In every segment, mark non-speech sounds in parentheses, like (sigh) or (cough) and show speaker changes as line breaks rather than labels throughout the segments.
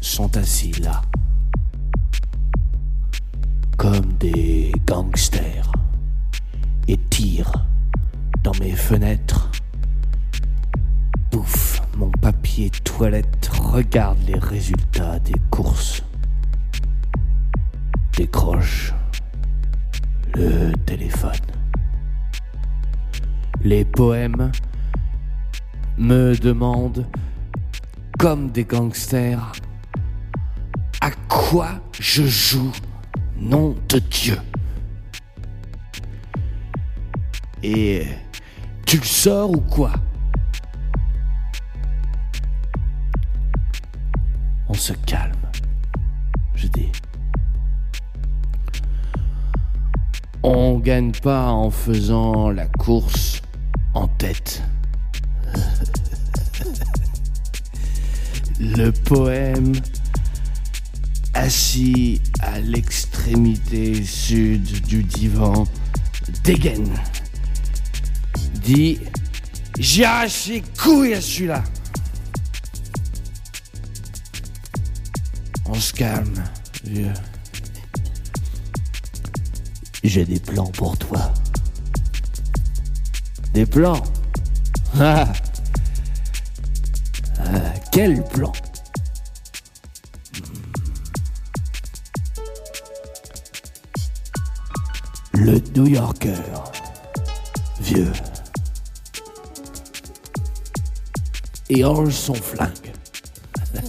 sont assis là, comme des gangsters, et tirent dans mes fenêtres. Bouffe mon papier toilette, regarde les résultats des courses. Décroche le téléphone. Les poèmes me demandent, comme des gangsters, à quoi je joue, nom de Dieu? Et tu le sors ou quoi? On se calme, je dis. On gagne pas en faisant la course en tête. Le poème assis à l'extrémité sud du divan dégaine. Dit J'ai arraché couilles à celui-là. On se calme, vieux. J'ai des plans pour toi. Des plans (laughs) Quel plan Le New Yorker, vieux. Et range son flingue. (laughs)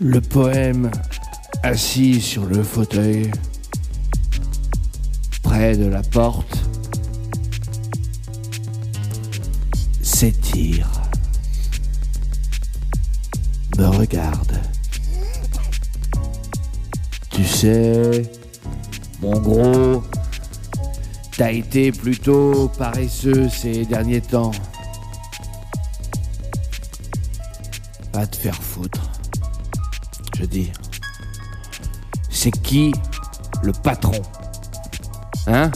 Le poème assis sur le fauteuil, près de la porte, s'étire, me regarde. Tu sais, mon gros, t'as été plutôt paresseux ces derniers temps. Va te faire foutre je dis. C'est qui le patron? Hein?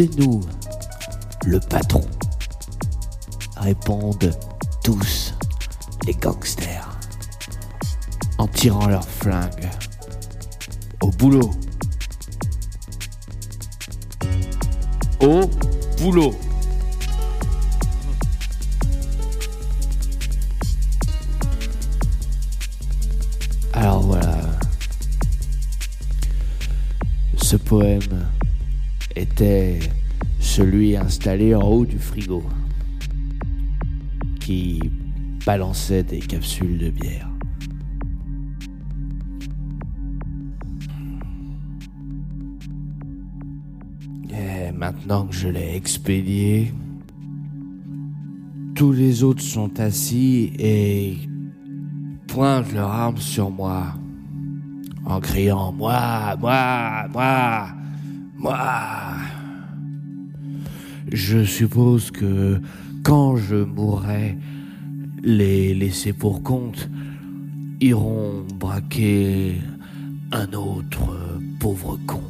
C'est nous, le patron. Répondent tous les gangsters en tirant leurs flingues. Au boulot. Au boulot. Alors voilà. Ce poème était celui installé en haut du frigo qui balançait des capsules de bière. Et maintenant que je l'ai expédié, tous les autres sont assis et pointent leurs armes sur moi en criant Moi, moi, moi, moi. Je suppose que quand je mourrai, les laissés pour compte iront braquer un autre pauvre con.